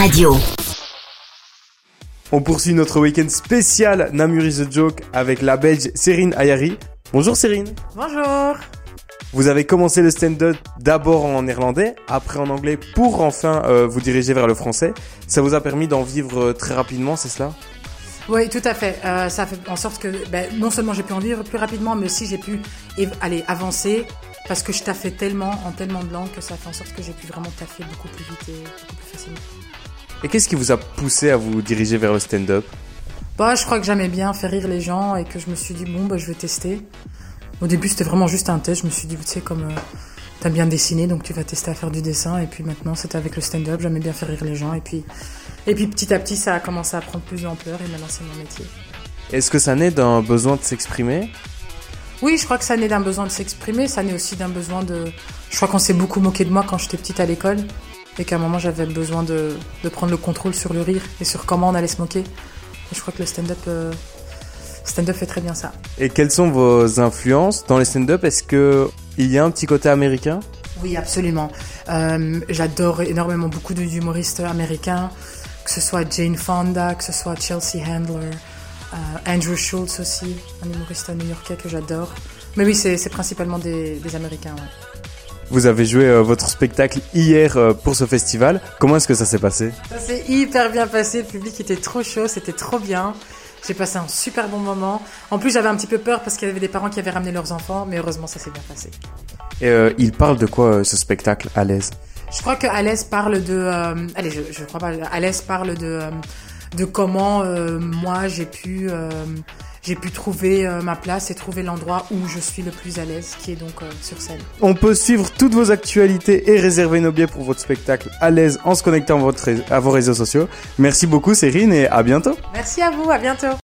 Radio. On poursuit notre week-end spécial Namur is a Joke avec la Belge Serine Ayari. Bonjour Serine. Bonjour. Vous avez commencé le stand-up d'abord en néerlandais, après en anglais pour enfin euh, vous diriger vers le français. Ça vous a permis d'en vivre euh, très rapidement, c'est cela? Oui, tout à fait. Euh, ça fait en sorte que ben, non seulement j'ai pu en vivre plus rapidement, mais aussi j'ai pu aller avancer parce que je taffais tellement en tellement de langues que ça fait en sorte que j'ai pu vraiment taffer beaucoup plus vite et beaucoup plus facilement. Et qu'est-ce qui vous a poussé à vous diriger vers le stand-up? Bah, je crois que j'aimais bien faire rire les gens et que je me suis dit bon bah je vais tester. Au début c'était vraiment juste un test. Je me suis dit tu sais comme euh, t'aimes bien dessiner donc tu vas tester à faire du dessin et puis maintenant c'était avec le stand-up. J'aimais bien faire rire les gens et puis et puis petit à petit ça a commencé à prendre plus d'ampleur et maintenant c'est mon métier. Est-ce que ça naît d'un besoin de s'exprimer? Oui, je crois que ça naît d'un besoin de s'exprimer, ça naît aussi d'un besoin de... Je crois qu'on s'est beaucoup moqué de moi quand j'étais petite à l'école et qu'à un moment j'avais besoin de, de prendre le contrôle sur le rire et sur comment on allait se moquer. Et je crois que le stand-up euh, stand-up fait très bien ça. Et quelles sont vos influences dans les stand-up? Est-ce que il y a un petit côté américain? Oui, absolument. Euh, J'adore énormément beaucoup d'humoristes américains, que ce soit Jane Fonda, que ce soit Chelsea Handler, euh, Andrew Schultz aussi, un humoriste new-yorkais que j'adore. Mais oui, c'est principalement des, des Américains. ouais. Vous avez joué euh, votre spectacle hier euh, pour ce festival. Comment est-ce que ça s'est passé? Ça s'est hyper bien passé, le public était trop chaud, c'était trop bien. J'ai passé un super bon moment. En plus, j'avais un petit peu peur parce qu'il y avait des parents qui avaient ramené leurs enfants, mais heureusement, ça s'est bien passé. Et euh, il parle de quoi euh, ce spectacle à l'aise Je crois que Alès parle de, allez, je, je crois pas, Alès parle de, de comment moi j'ai pu, j'ai pu trouver euh, ma place et trouver l'endroit où je suis le plus à l'aise, qui est donc euh, sur scène. On peut suivre toutes vos actualités et réserver nos billets pour votre spectacle à l'aise en se connectant à, votre ré- à vos réseaux sociaux. Merci beaucoup Cérine et à bientôt Merci à vous, à bientôt.